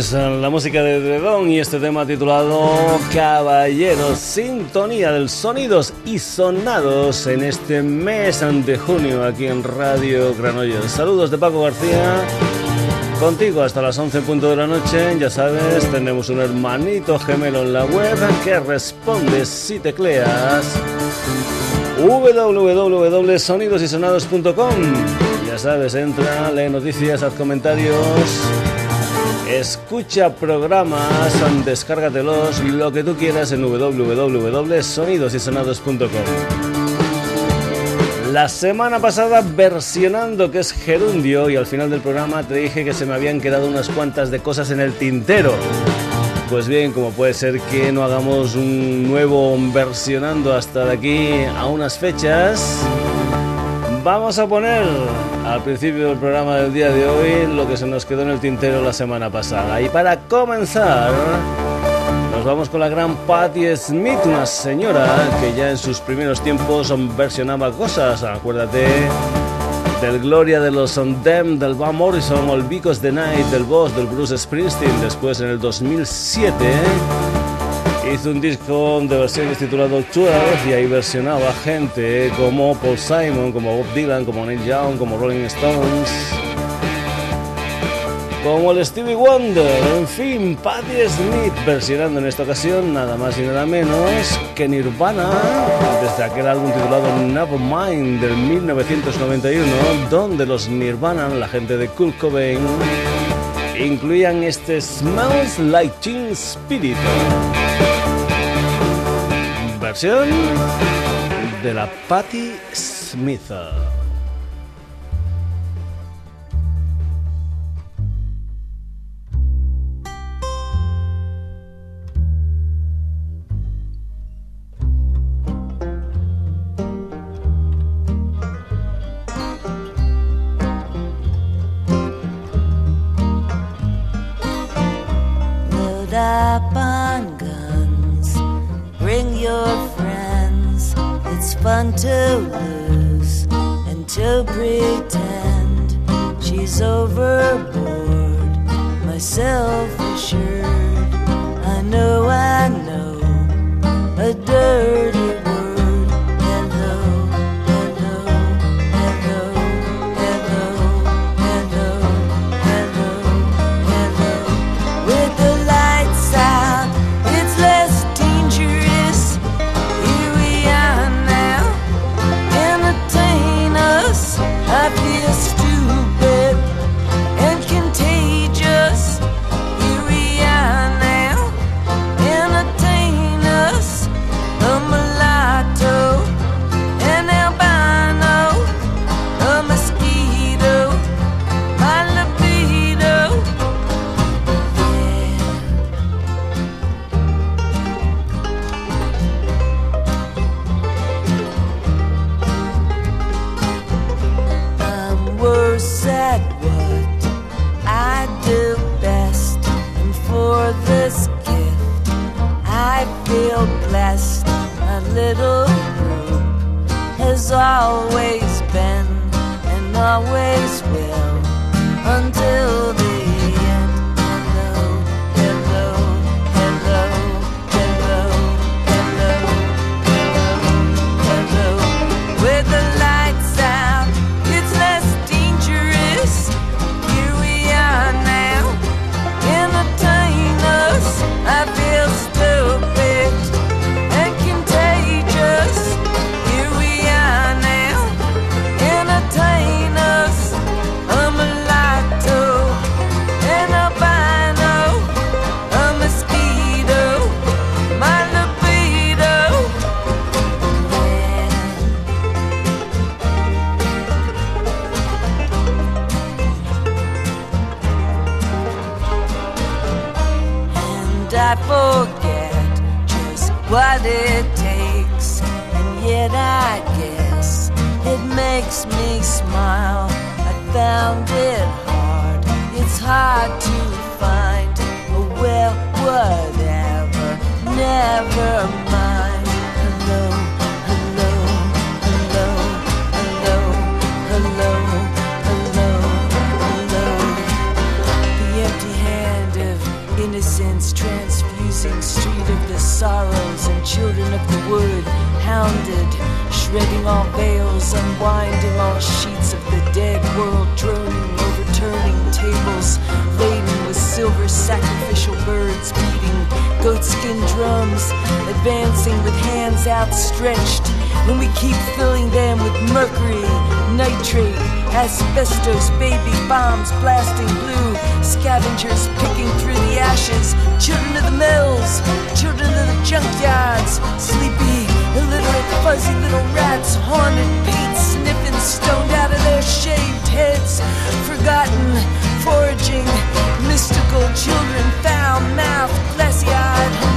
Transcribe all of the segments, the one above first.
Es la música de Dredon y este tema titulado Caballeros, sintonía del sonidos y sonados en este mes de junio aquí en Radio Granollers. Saludos de Paco García. Contigo hasta las 11 punto de la noche, ya sabes, tenemos un hermanito gemelo en la web que responde si tecleas www.sonidosysonados.com. Ya sabes, entra, lee noticias, haz comentarios Escucha programas, descárgatelos, lo que tú quieras en www.sonidosysonados.com. La semana pasada versionando que es gerundio y al final del programa te dije que se me habían quedado unas cuantas de cosas en el tintero. Pues bien, como puede ser que no hagamos un nuevo versionando hasta de aquí a unas fechas, vamos a poner al principio del programa del día de hoy lo que se nos quedó en el tintero la semana pasada. Y para comenzar, nos vamos con la gran Patti Smith, una señora que ya en sus primeros tiempos versionaba cosas. Acuérdate del Gloria de los On Them, del Van Morrison, el Because the Night, del Boss, del Bruce Springsteen. Después en el 2007 hizo un disco de versiones titulado 12 y ahí versionaba gente como Paul Simon, como Bob Dylan, como Neil Young, como Rolling Stones, como el Stevie Wonder, en fin, Patti Smith versionando en esta ocasión nada más y nada menos que Nirvana desde aquel álbum titulado Nevermind del 1991 donde los Nirvana, la gente de Kurt Cobain incluían este Smells Like Teen Spirit versión de la Patti Smith. To lose and to pretend she's overboard. Myself assured, I know, I know, a always been and always will. what it takes, and yet I guess it makes me smile. I found it hard, it's hard to find. but well, whatever, never mind. Hello, hello, hello, hello, hello, hello, hello. The empty hand of innocence transfusing strength dirty. of the wood, hounded, shredding all veils, unwinding all sheets of the dead world, droning, overturning tables laden with silver sacrificial birds, beating goatskin drums, advancing with hands outstretched, When we keep filling them with mercury, nitrate, asbestos, baby bombs blasting blue, scavengers picking through the ashes, children of the mills, children of the junkyards, sleepy, illiterate, fuzzy little rats, haunted, paint sniffing, stoned out of their shaved heads, forgotten, foraging, mystical children, foul mouthed, glassy eyed,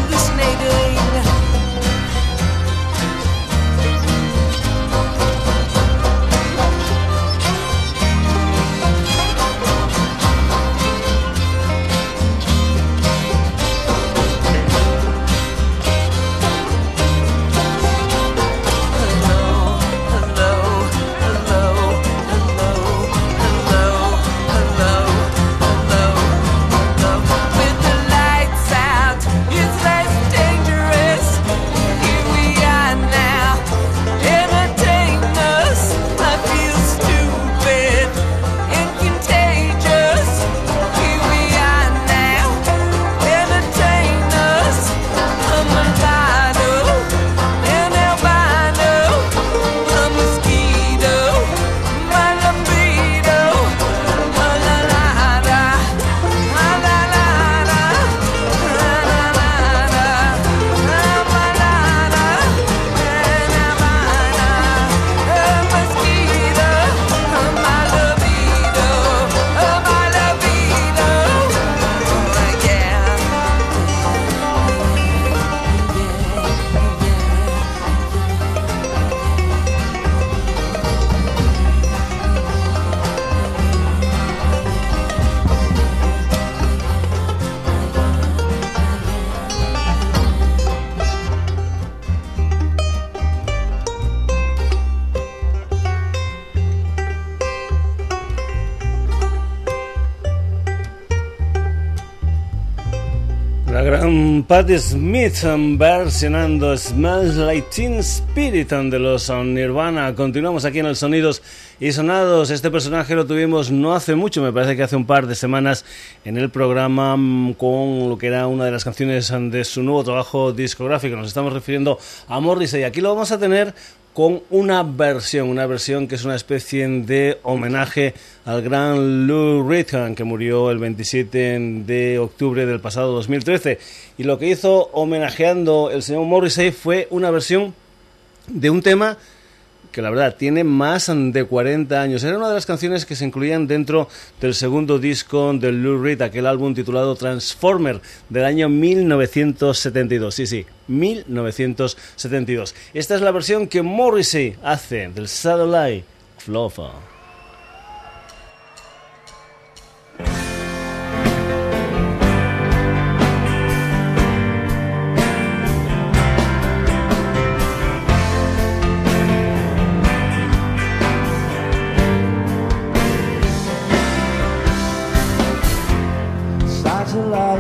Patti Smith versionando Smells Like Teen Spirit de los Nirvana. Continuamos aquí en el Sonidos y Sonados. Este personaje lo tuvimos no hace mucho, me parece que hace un par de semanas en el programa mm, con lo que era una de las canciones de su nuevo trabajo discográfico. Nos estamos refiriendo a Morrissey. Aquí lo vamos a tener con una versión, una versión que es una especie de homenaje al gran Lou Reed, que murió el 27 de octubre del pasado 2013. Y lo que hizo homenajeando el señor Morrissey fue una versión de un tema que la verdad tiene más de 40 años. Era una de las canciones que se incluían dentro del segundo disco de Lou Reed, aquel álbum titulado Transformer del año 1972. Sí, sí, 1972. Esta es la versión que Morrissey hace del Satellite Fluffer.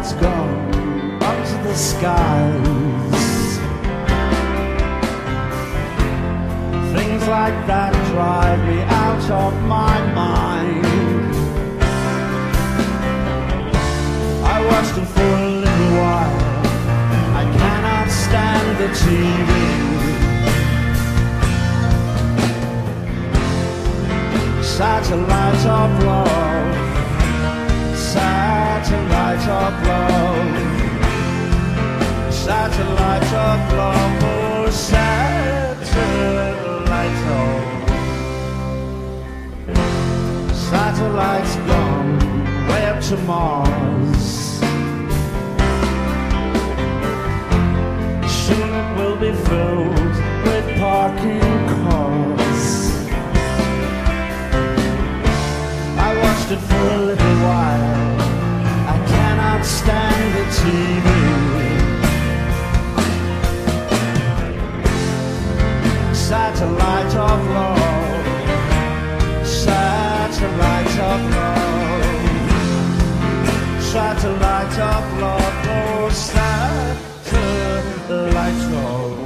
Satellites gone up to the skies. Things like that drive me out of my mind. I watched them for a little while. I cannot stand the TV. Satellites of love satellite of love, satellite of love, oh satellite of. Satellites gone way up to Mars. Soon it will be filled with parking Satellite of love, satellite of love, satellite of love, oh satellite of.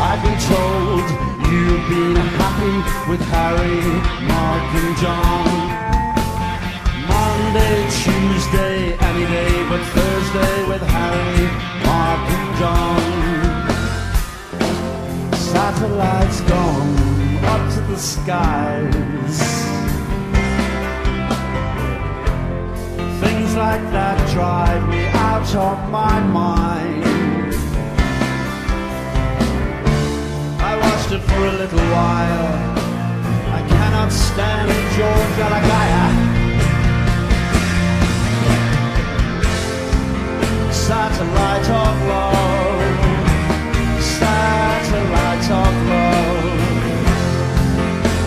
I've been told you've been happy with Harry, Mark, and John. Monday, Tuesday, any day but Thursday with Harry, Mark, and John. Satellites gone up to the skies. Things like that drive me out of my mind. I watched it for a little while. I cannot stand George Galagaya. Satellite of love, satellite of love,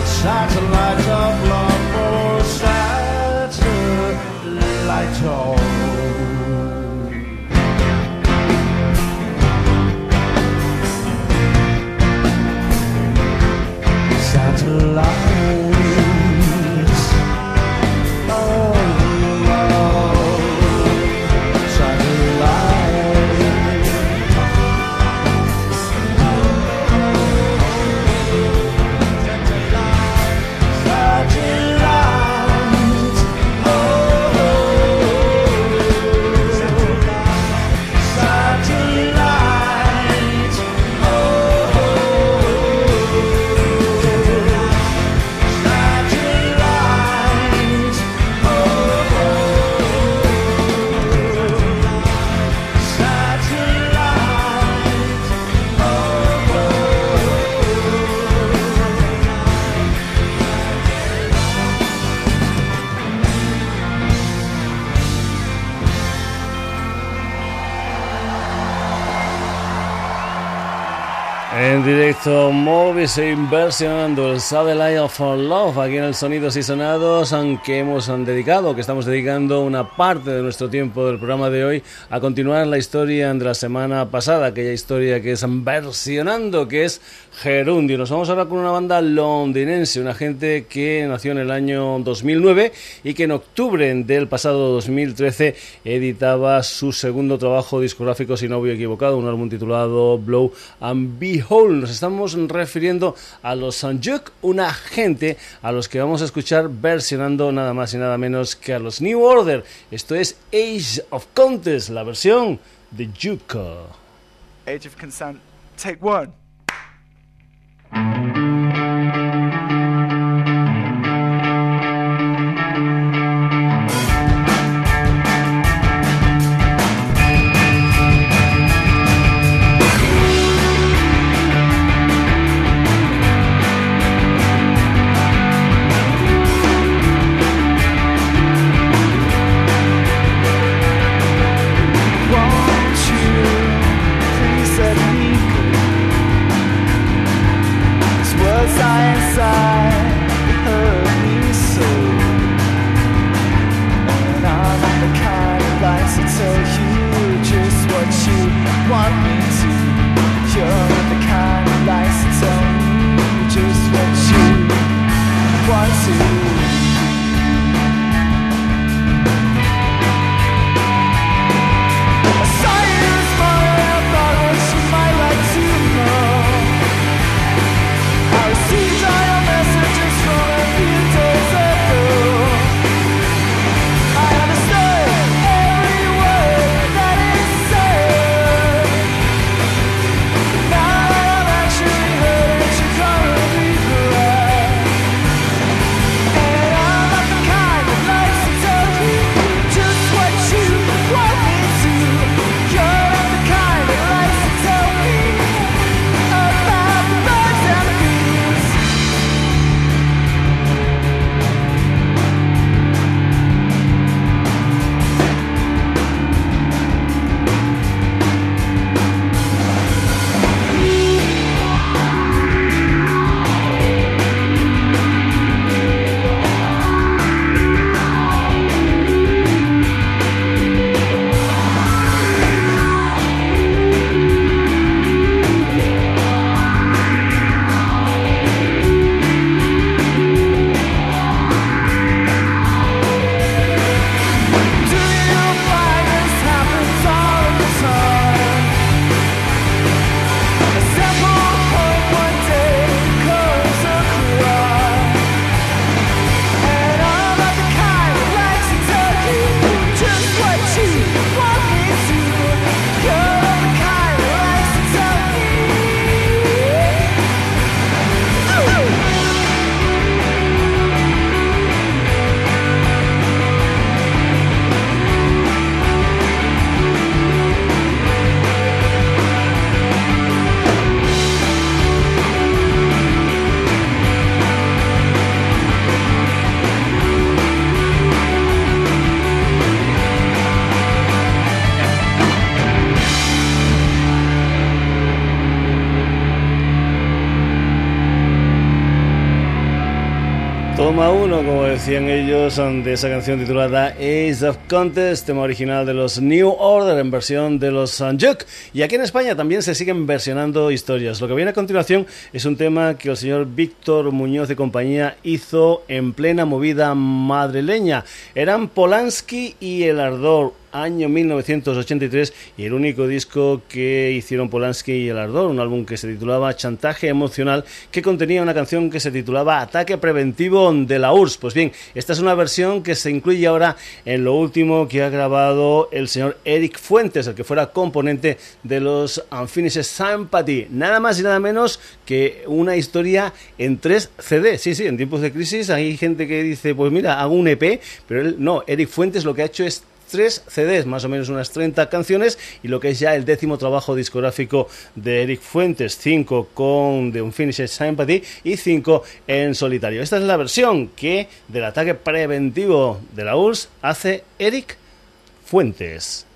satellite of love, oh satellite of. Satellites Movis inversionando el Satellite of Love aquí en el Sonidos y Sonados, aunque hemos dedicado, que estamos dedicando una parte de nuestro tiempo del programa de hoy a continuar la historia de la semana pasada, aquella historia que es versionando, que es Gerundio. Nos vamos ahora con una banda londinense, una gente que nació en el año 2009 y que en octubre del pasado 2013 editaba su segundo trabajo discográfico, si no voy equivocado, un álbum titulado Blow and Behold. Nos estamos refiriendo a los Sanjuk, una gente a los que vamos a escuchar versionando nada más y nada menos que a los New Order. Esto es Age of Contest, la versión de Juke. Age of Consent, take one. Thank you. 1, como decían ellos, de esa canción titulada Ace of Contest, tema original de los New Order en versión de los Sanjuk. Y aquí en España también se siguen versionando historias. Lo que viene a continuación es un tema que el señor Víctor Muñoz y compañía hizo en plena movida madrileña. Eran Polanski y El Ardor, año 1983 y el único disco que hicieron Polanski y El Ardor, un álbum que se titulaba Chantaje Emocional, que contenía una canción que se titulaba Ataque Preventivo de la URSS. Pues bien, esta es una versión que se incluye ahora en lo último que ha grabado el señor Eric Fuentes, el que fuera componente de los Unfinished Sympathy. Nada más y nada menos que una historia en tres CD. Sí, sí, en tiempos de crisis hay gente que dice, pues mira, hago un EP, pero él no, Eric Fuentes lo que ha hecho es tres CDs, más o menos unas 30 canciones, y lo que es ya el décimo trabajo discográfico de Eric Fuentes, cinco con The Unfinished Sympathy y cinco en solitario. Esta es la versión que del ataque preventivo de la URSS hace Eric Fuentes.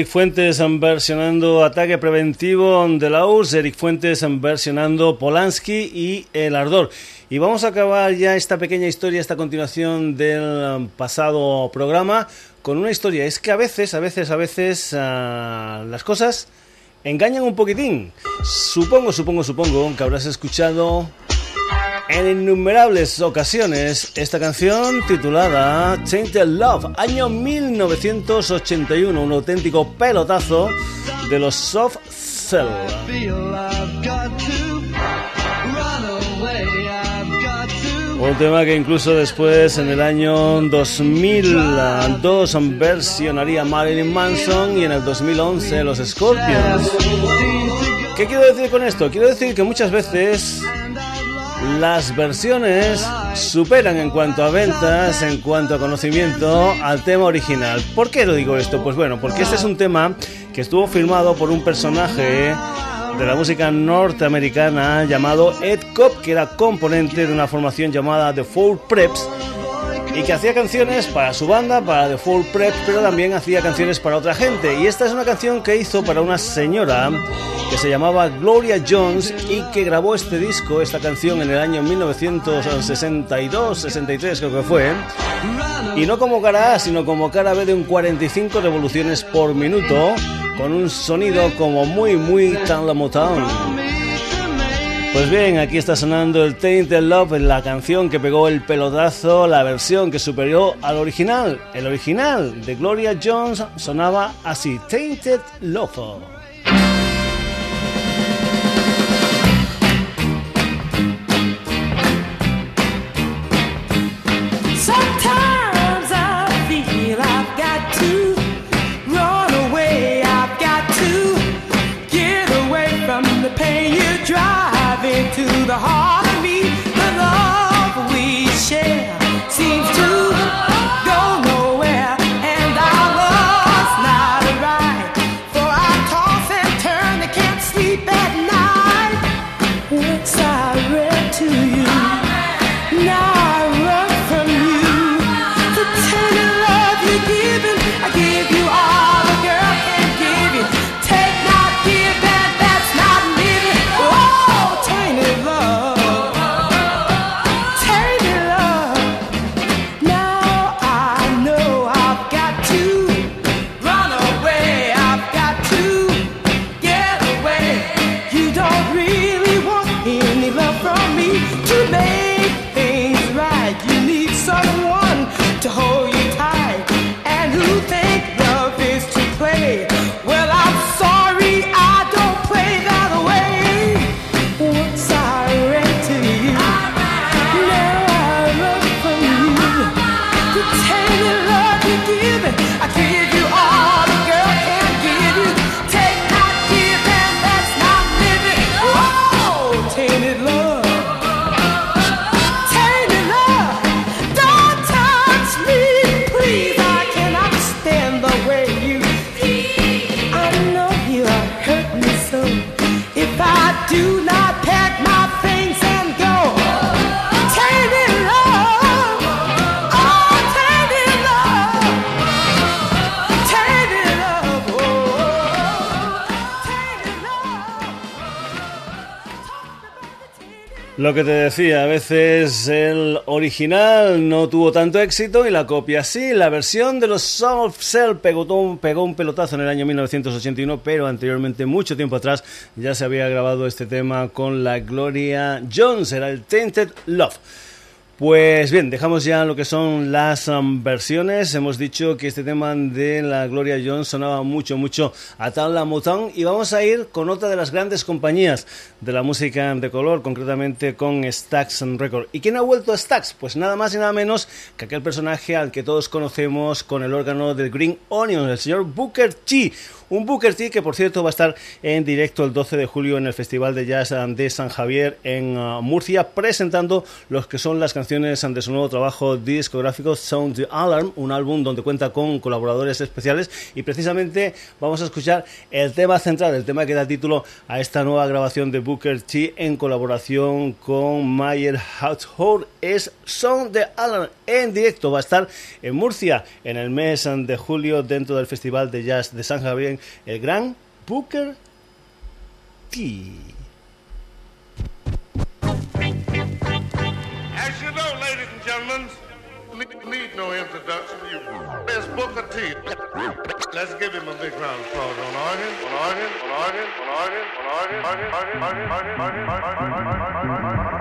Eric Fuentes versionando Ataque Preventivo de la URSS, Eric Fuentes versionando Polanski y El Ardor. Y vamos a acabar ya esta pequeña historia, esta continuación del um, pasado programa, con una historia. Es que a veces, a veces, a veces ah, las cosas engañan un poquitín. Supongo, supongo, supongo que habrás escuchado en innumerables ocasiones esta canción titulada Tainted Love, año 1981, un auténtico pelotazo de los Soft Cell. Un tema que incluso después, en el año 2002, versionaría Marilyn Manson y en el 2011 los Scorpions. ¿Qué quiero decir con esto? Quiero decir que muchas veces las versiones superan en cuanto a ventas, en cuanto a conocimiento, al tema original. ¿Por qué lo digo esto? Pues bueno, porque este es un tema que estuvo firmado por un personaje de la música norteamericana llamado Ed Cobb, que era componente de una formación llamada The Four Preps y que hacía canciones para su banda, para The Four Preps, pero también hacía canciones para otra gente. Y esta es una canción que hizo para una señora que se llamaba Gloria Jones y que grabó este disco, esta canción en el año 1962, 63 creo que fue. Y no como cara A, sino como cara B de un 45 revoluciones por minuto, con un sonido como muy, muy tan la Motown. Pues bien, aquí está sonando el Tainted Love, la canción que pegó el pelotazo, la versión que superó al original. El original de Gloria Jones sonaba así, Tainted Love. A veces el original no tuvo tanto éxito y la copia sí. La versión de los of Cell pegó un, pegó un pelotazo en el año 1981, pero anteriormente, mucho tiempo atrás, ya se había grabado este tema con la Gloria Jones, era el Tainted Love. Pues bien, dejamos ya lo que son las um, versiones. Hemos dicho que este tema de la Gloria Jones sonaba mucho, mucho a Tala Motown y vamos a ir con otra de las grandes compañías de la música de color, concretamente con Stax Record. ¿Y quién ha vuelto a Stax? Pues nada más y nada menos que aquel personaje al que todos conocemos con el órgano del Green Onion, el señor Booker T. Un Booker T que por cierto va a estar en directo el 12 de julio en el Festival de Jazz de San Javier en uh, Murcia presentando los que son las canciones de su nuevo trabajo discográfico Sound the Alarm, un álbum donde cuenta con colaboradores especiales. Y precisamente vamos a escuchar el tema central, el tema que da título a esta nueva grabación de Booker T en colaboración con Mayer Household es Sound the Alarm en directo, va a estar en Murcia en el mes de julio dentro del Festival de Jazz de San Javier el gran Booker T. need no introduction. You best book a tea. Let's give him a big round of applause on organ, on organ, on organ, on organ, on organ, on organ, organ, organ, organ, organ, on organ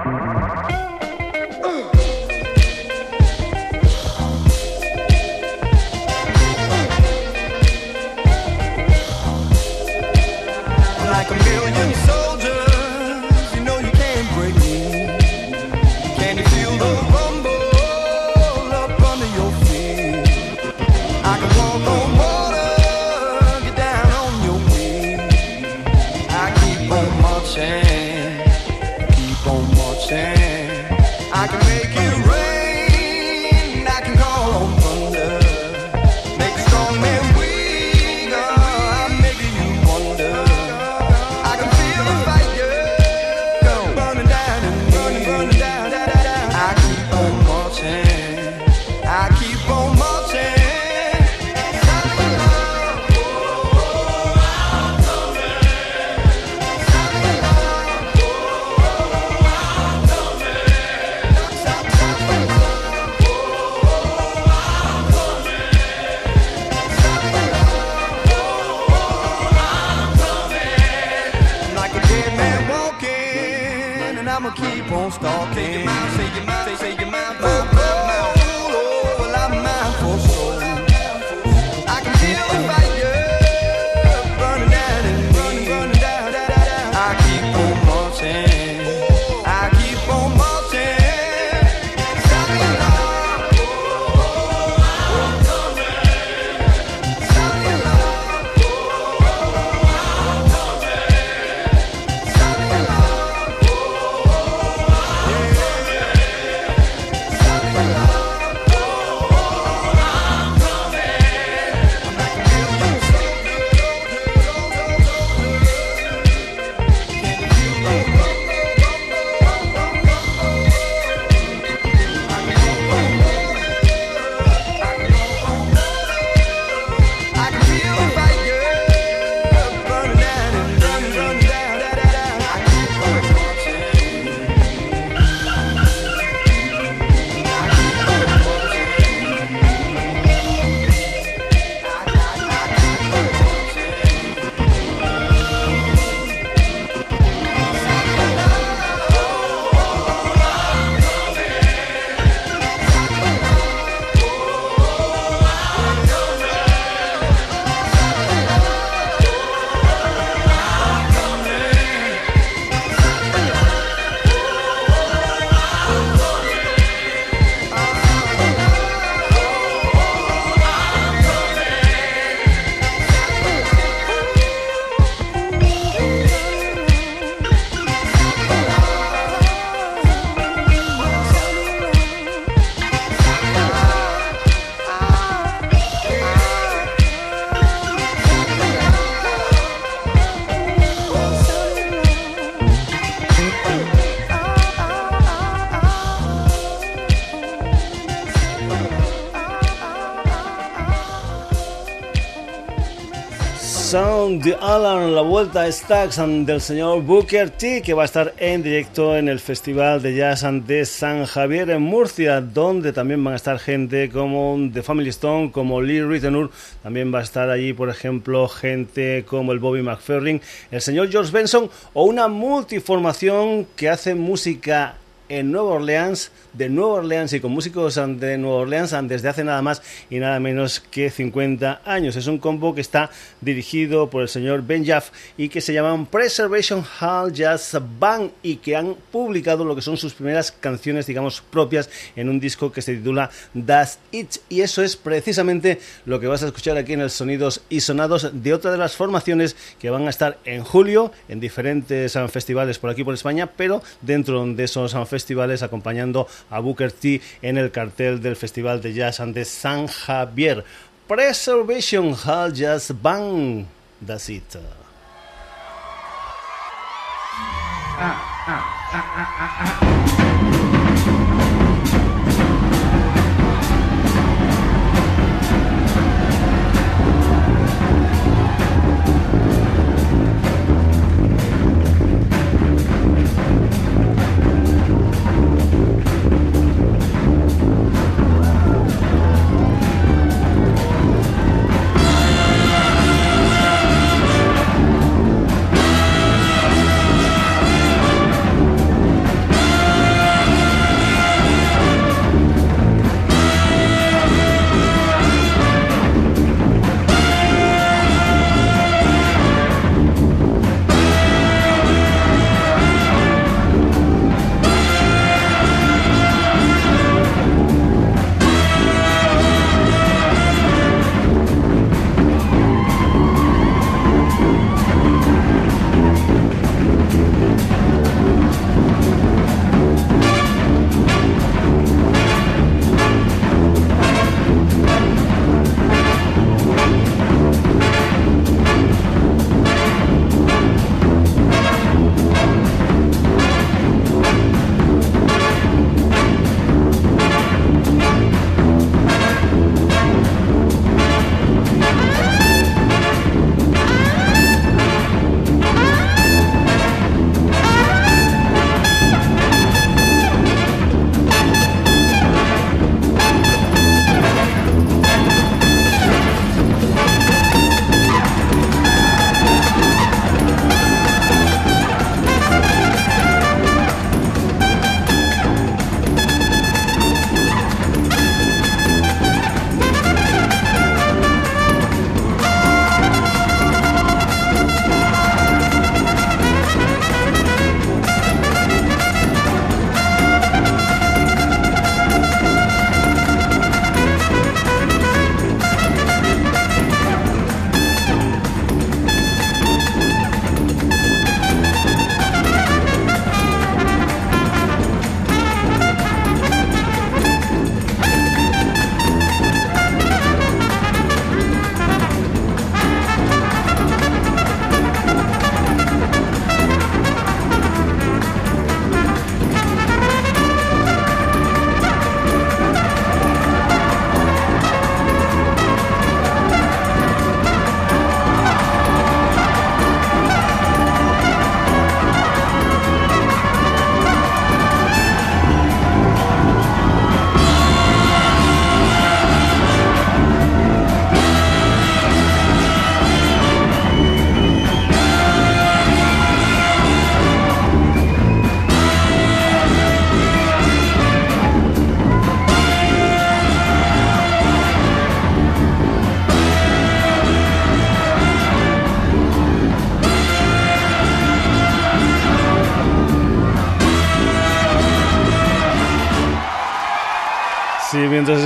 Sound the Alarm, la vuelta a Stacks del señor Booker T, que va a estar en directo en el Festival de Jazz de San Javier en Murcia, donde también van a estar gente como The Family Stone, como Lee Ritenour, también va a estar allí, por ejemplo, gente como el Bobby McFerrin, el señor George Benson o una multiformación que hace música en Nueva Orleans de Nueva Orleans y con músicos de Nueva Orleans desde hace nada más y nada menos que 50 años. Es un combo que está dirigido por el señor Ben Jaff y que se llaman Preservation Hall Jazz Band y que han publicado lo que son sus primeras canciones, digamos, propias en un disco que se titula Das It. Y eso es precisamente lo que vas a escuchar aquí en el Sonidos y Sonados de otra de las formaciones que van a estar en julio en diferentes festivales por aquí por España, pero dentro de esos festivales acompañando a Booker T en el cartel del Festival de Jazz de San Javier. Preservation Hall Jazz Band. That's it.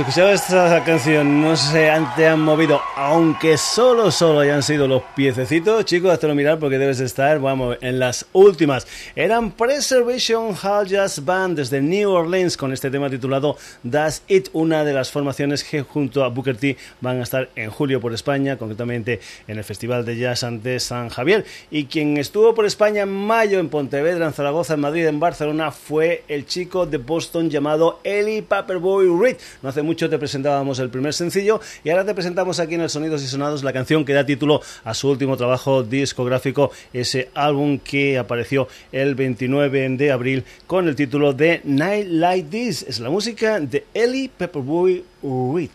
Escuchaba esta canción no se te han movido, aunque solo, solo hayan sido los piececitos, chicos, hazlo mirar porque debes estar, vamos, en las últimas. Eran Preservation Hall Jazz Band desde New Orleans con este tema titulado Does It, una de las formaciones que junto a Booker T van a estar en julio por España, concretamente en el Festival de Jazz ante San Javier. Y quien estuvo por España en mayo, en Pontevedra, en Zaragoza, en Madrid, en Barcelona, fue el chico de Boston llamado Eli Paperboy Reed no hace mucho te presentábamos el primer sencillo y ahora te presentamos aquí en el Sonidos y Sonados la canción que da título a su último trabajo discográfico, ese álbum que apareció el 29 de abril con el título de Night Like This. Es la música de Ellie Pepperboy Reed.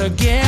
again.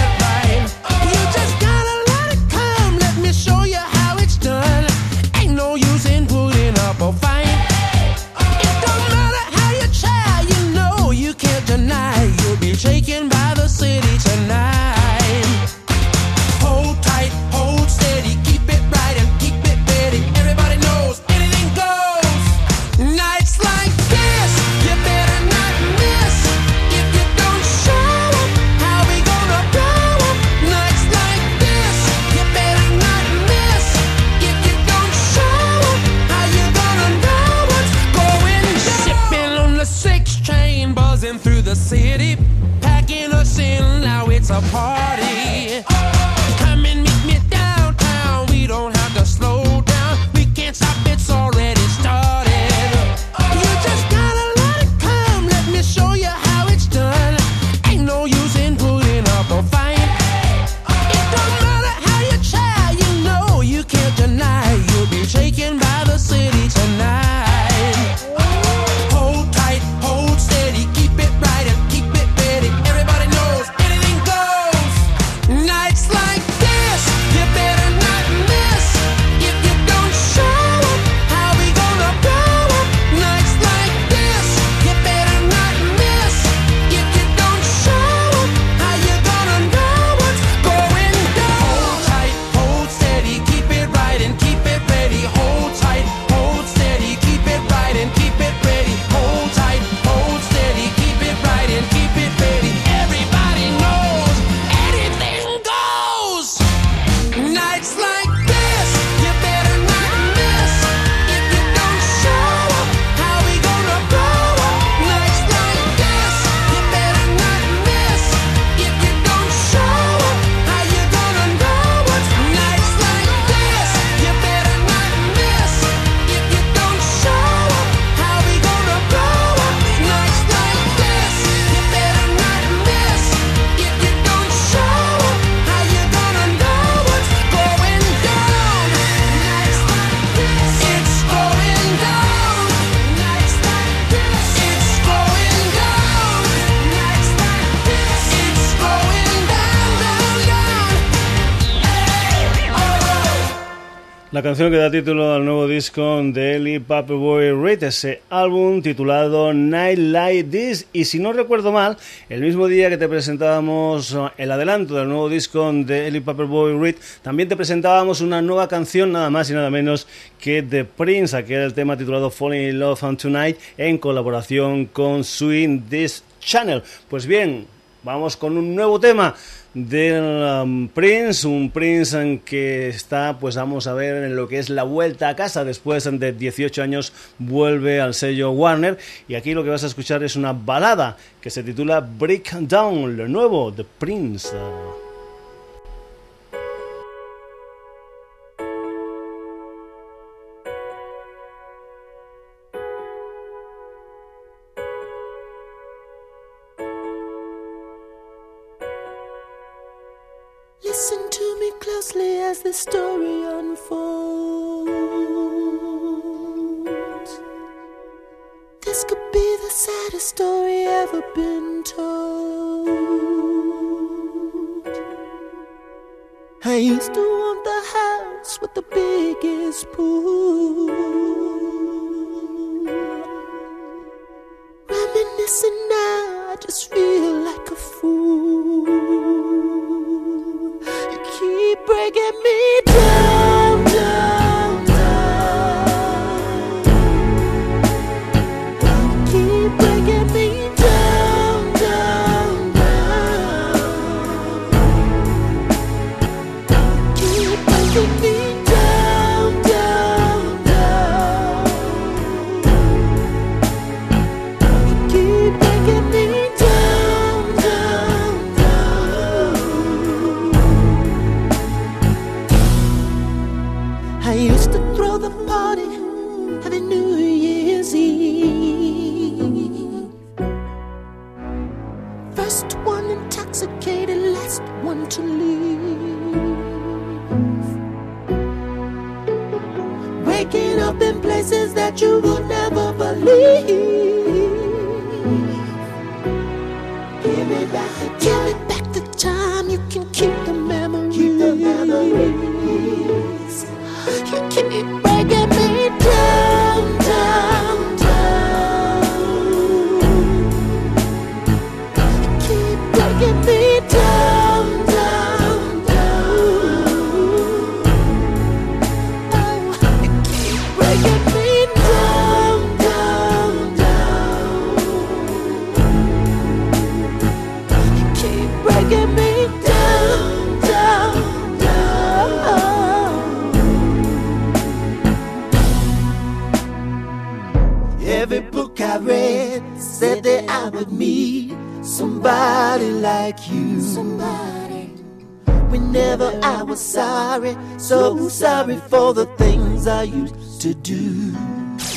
La canción que da título al nuevo disco de Ellie Paperboy Reed, ese álbum titulado Night Like This. Y si no recuerdo mal, el mismo día que te presentábamos el adelanto del nuevo disco de Ellie Paperboy Reed, también te presentábamos una nueva canción, nada más y nada menos que The Prince, aquel el tema titulado Falling in Love on Tonight, en colaboración con Swing This Channel. Pues bien, vamos con un nuevo tema del um, Prince, un Prince en que está, pues vamos a ver en lo que es la vuelta a casa, después de 18 años vuelve al sello Warner y aquí lo que vas a escuchar es una balada que se titula Breakdown, lo nuevo de Prince. as the story unfolds. This could be the saddest story ever been told. I used to want the house with the biggest pool. Reminiscing now, I just feel like a fool keep breaking me down, down. to do.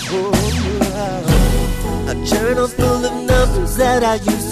Oh, oh, oh. A journal full of numbers that I used.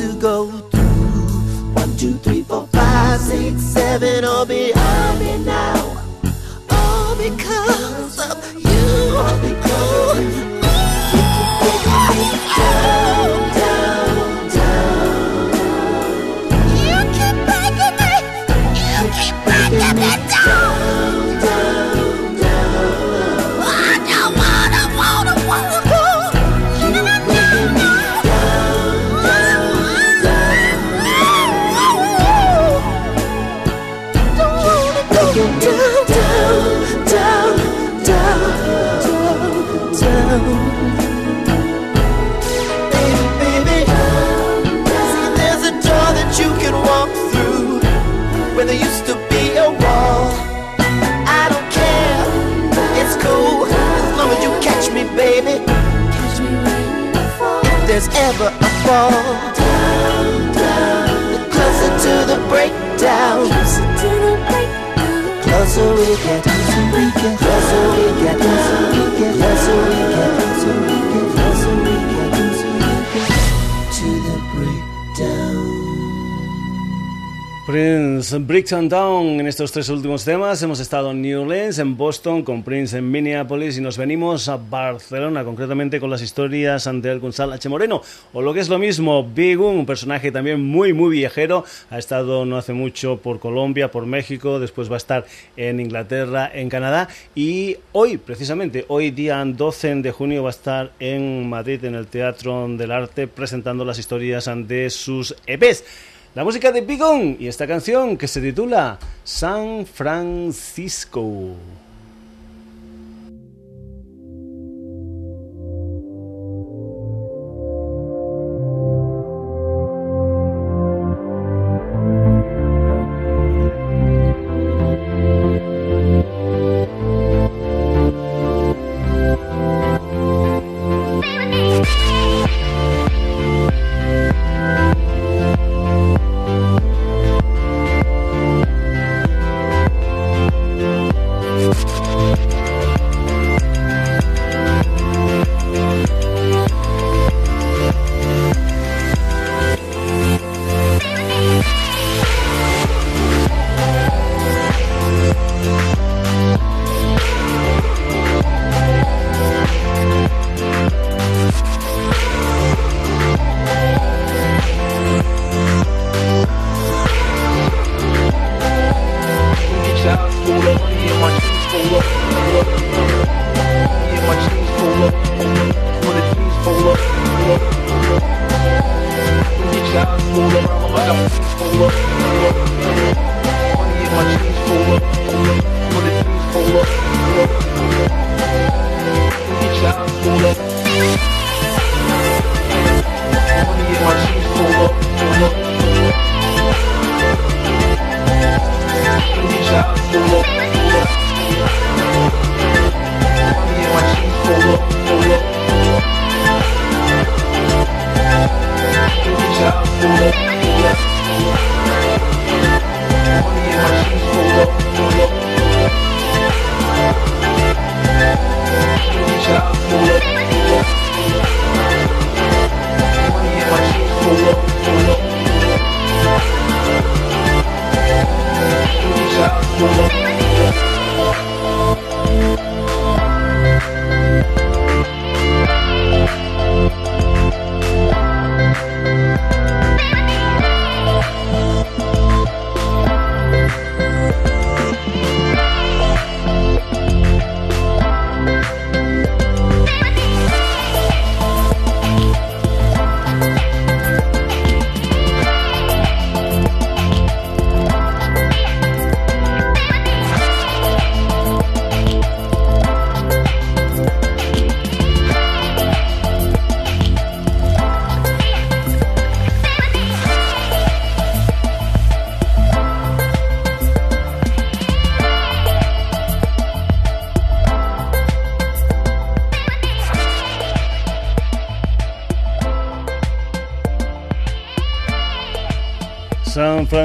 Nation Town en estos tres últimos temas. Hemos estado en New Orleans, en Boston, con Prince en Minneapolis y nos venimos a Barcelona, concretamente con las historias ante el Gonzalo H. Moreno, o lo que es lo mismo, Bigun, un personaje también muy, muy viajero. Ha estado no hace mucho por Colombia, por México, después va a estar en Inglaterra, en Canadá y hoy, precisamente, hoy día 12 de junio va a estar en Madrid, en el Teatro del Arte, presentando las historias ante sus EPs. La música de Bigón y esta canción que se titula San Francisco.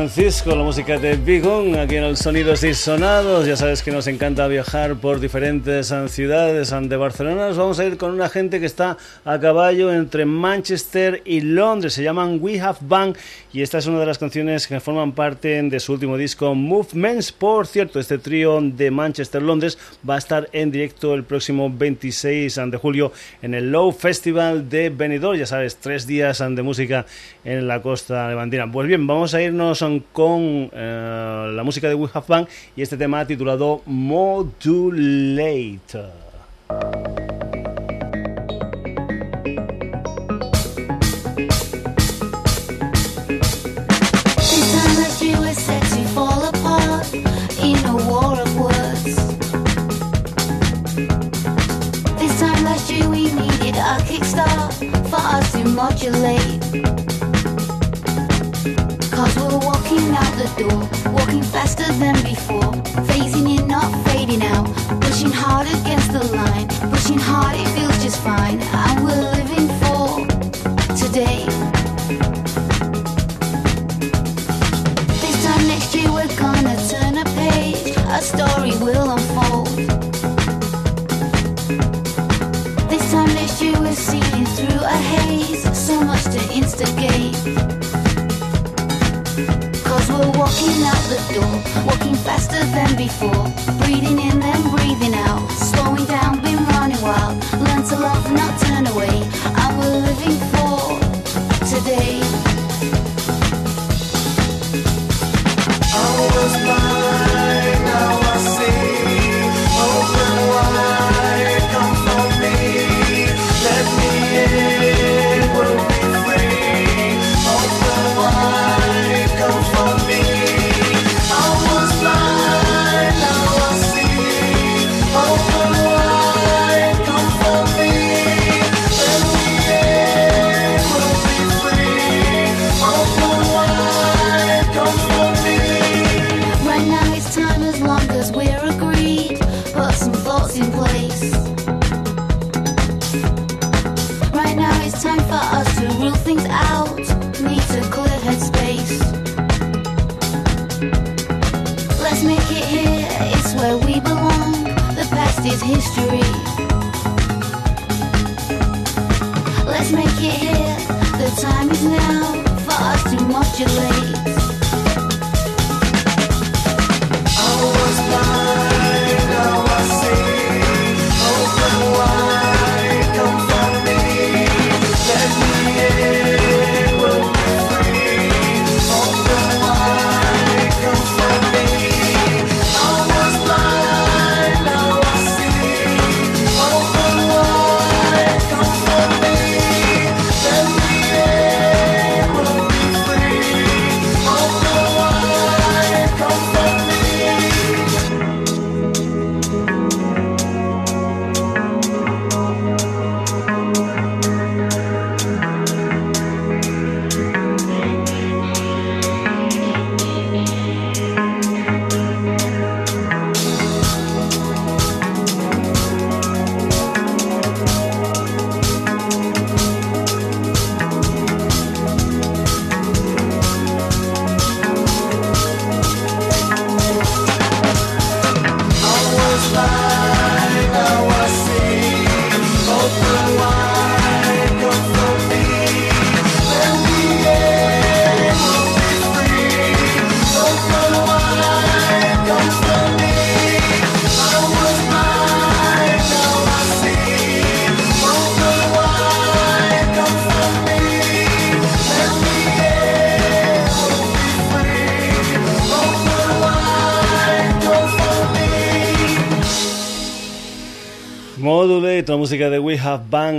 Francisco, la música de Bigón, aquí en el Sonidos y Sonados. Ya sabes que nos encanta viajar por diferentes ciudades de Barcelona. Nos vamos a ir con una gente que está a caballo entre Manchester y Londres. Se llaman We Have Bang y esta es una de las canciones que forman parte de su último disco Movements. Por cierto, este trío de Manchester-Londres va a estar en directo el próximo 26 de julio en el Low Festival de Benidorm. Ya sabes, tres días de música en la costa levantina. Pues bien, vamos a irnos con eh, la música de We Have y este tema titulado to modulate. Cause we're walking out the door, walking faster than before. Phasing in, not fading out. Pushing hard against the line, pushing hard, it feels just fine. And we're living for today. This time next year, we're gonna turn a page, a story will unfold. This on this you will see through a haze, so much to instigate. Walking out the door, walking faster than before. Breathing in, then breathing out. Slowing down, been running wild. Learn to love, not turn away. And we're living for today. I was now for us to modulate.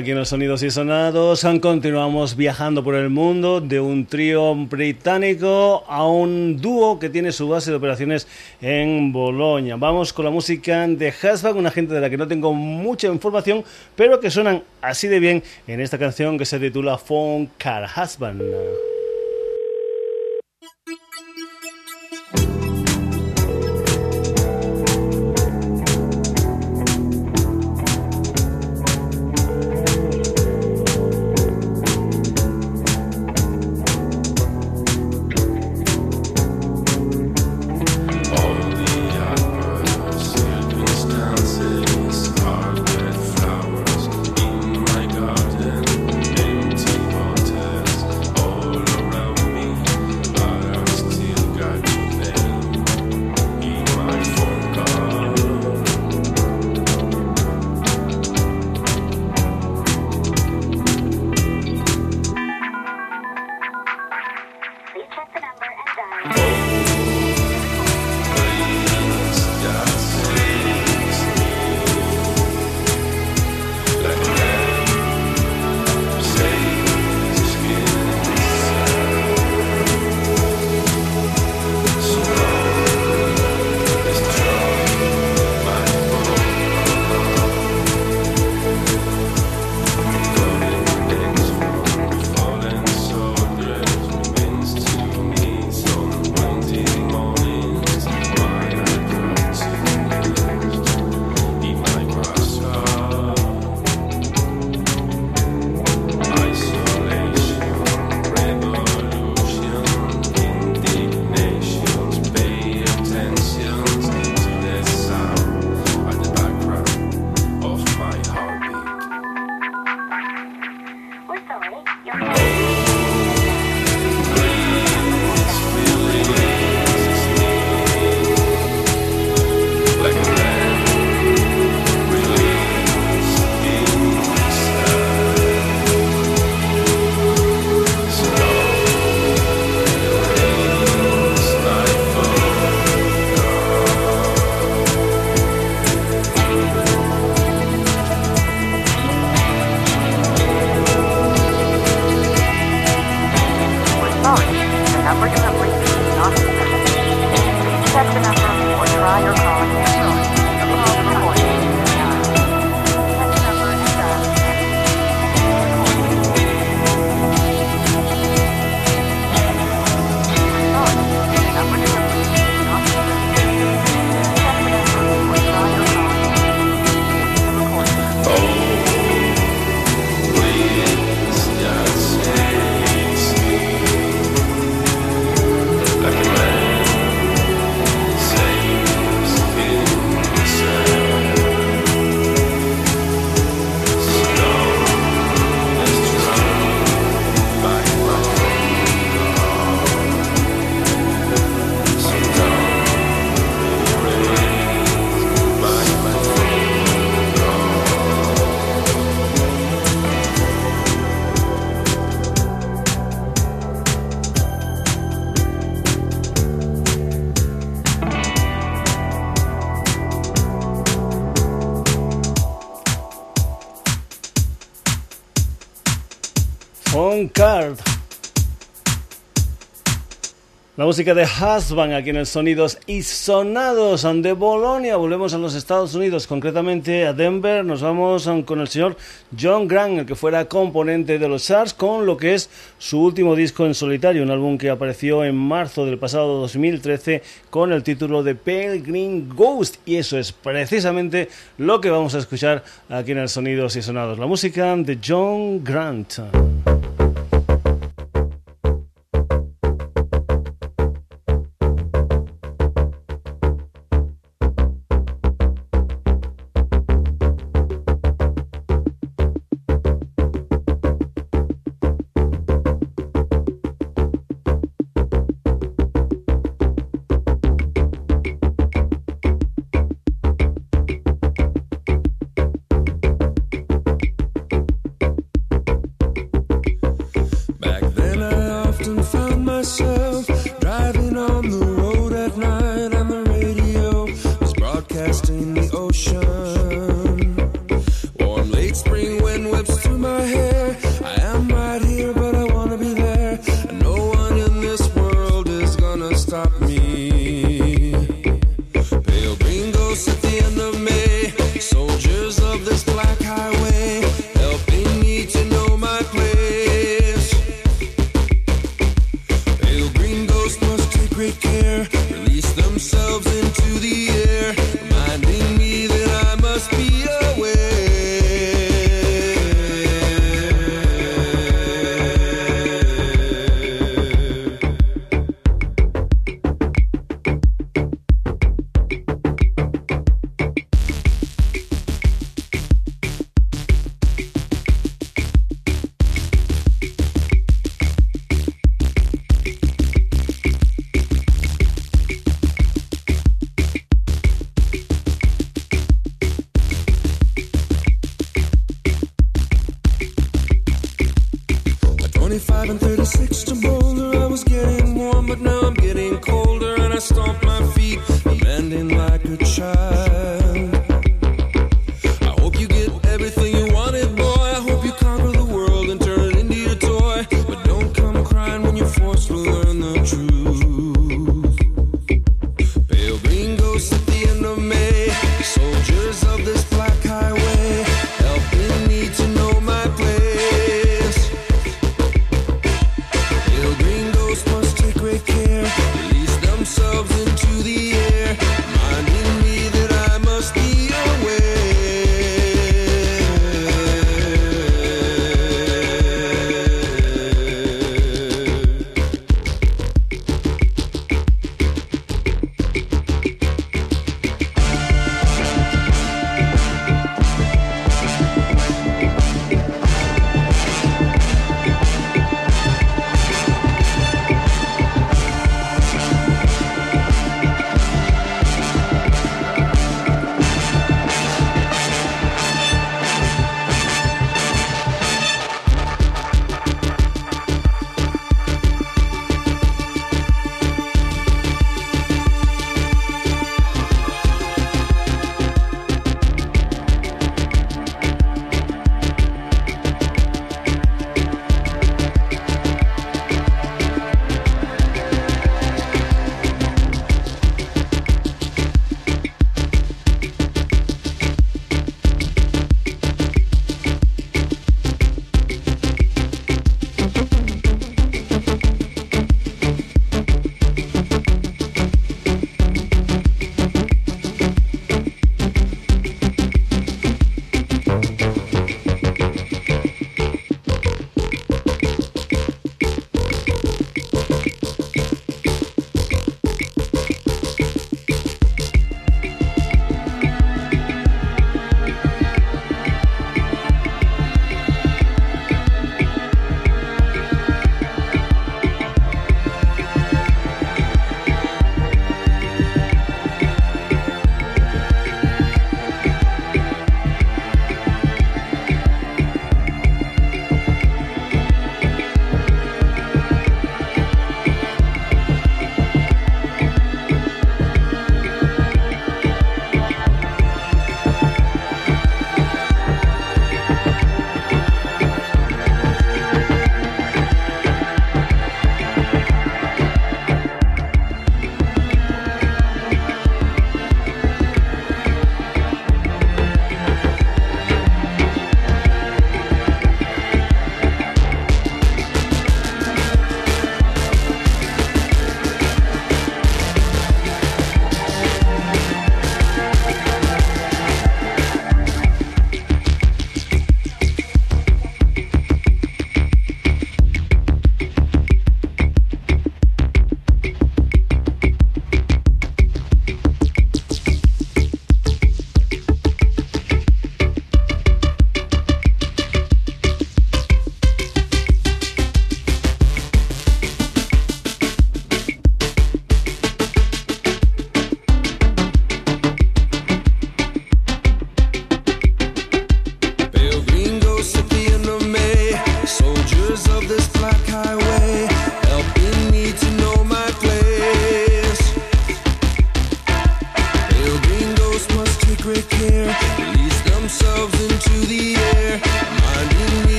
Aquí en los Sonidos y Sonados. Continuamos viajando por el mundo de un trío británico a un dúo que tiene su base de operaciones en Bolonia. Vamos con la música de Hasbag, una gente de la que no tengo mucha información, pero que suenan así de bien en esta canción que se titula Phone Car Husband. Música de Husband aquí en el Sonidos y Sonados de Bolonia. Volvemos a los Estados Unidos, concretamente a Denver. Nos vamos con el señor John Grant, el que fuera componente de los Sharks, con lo que es su último disco en solitario, un álbum que apareció en marzo del pasado 2013 con el título de Pale Green Ghost. Y eso es precisamente lo que vamos a escuchar aquí en el Sonidos y Sonados. La música de John Grant.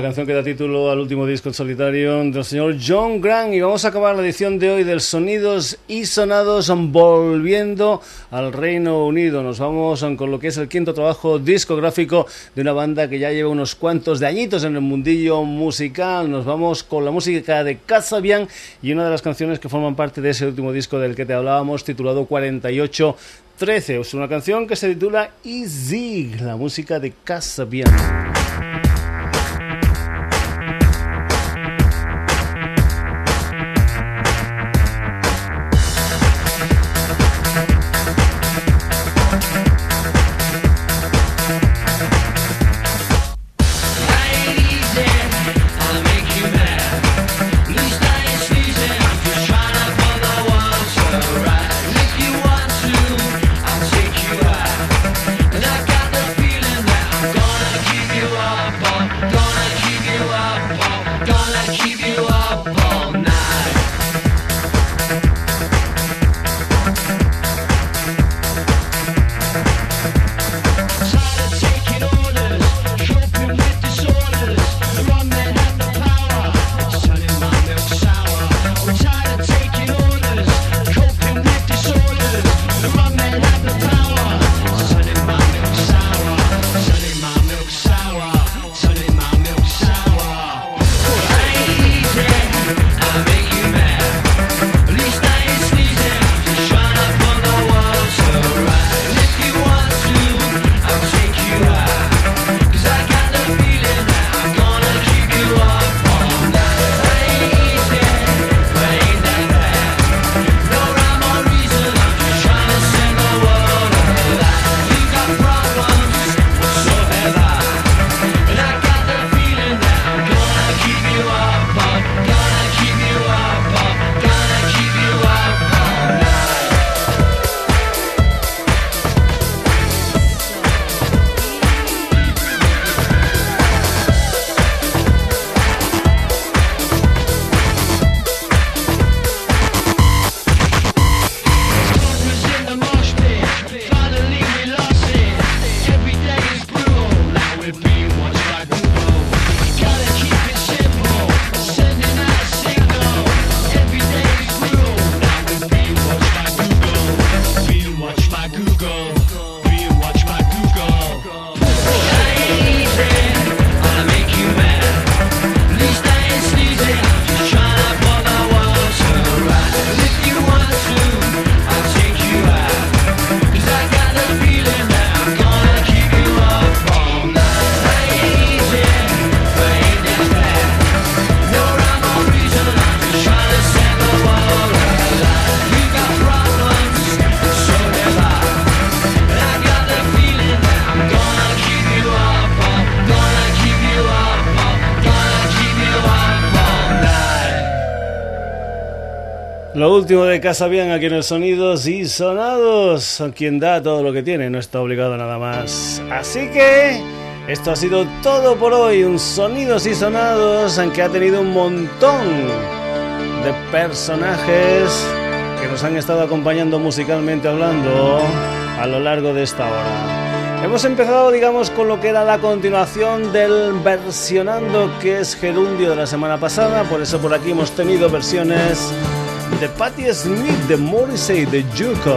La canción que da título al último disco en solitario del señor John Grant. Y vamos a acabar la edición de hoy del Sonidos y Sonados volviendo al Reino Unido. Nos vamos con lo que es el quinto trabajo discográfico de una banda que ya lleva unos cuantos de añitos en el mundillo musical. Nos vamos con la música de Casabian y una de las canciones que forman parte de ese último disco del que te hablábamos, titulado 48 13. Es una canción que se titula Easy, la música de Casabian. Último de Casa Bien aquí en el Sonidos y Sonados. Quien da todo lo que tiene no está obligado a nada más. Así que esto ha sido todo por hoy. Un Sonidos y Sonados en que ha tenido un montón de personajes que nos han estado acompañando musicalmente hablando a lo largo de esta hora. Hemos empezado, digamos, con lo que era la continuación del versionando que es Gerundio de la semana pasada, por eso por aquí hemos tenido versiones de Patti Smith, de Morrissey, de Juco,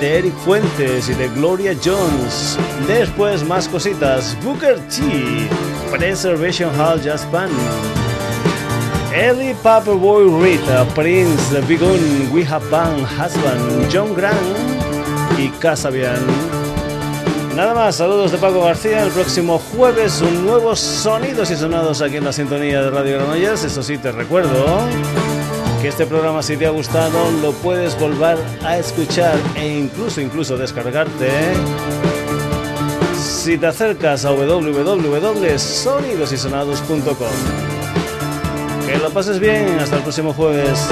de Eric Fuentes y de Gloria Jones. Después más cositas, Booker T, Preservation Hall Jazz Band. Ellie Paperboy Rita, Prince, The Big Un, We Have Band, Husband, John Grant y Casabian. Nada más, saludos de Paco García. El próximo jueves un nuevo Sonidos y Sonados aquí en la sintonía de Radio Granollers. Eso sí, te recuerdo que este programa si te ha gustado lo puedes volver a escuchar e incluso incluso descargarte si te acercas a www.sonidosysonados.com. Que lo pases bien, hasta el próximo jueves.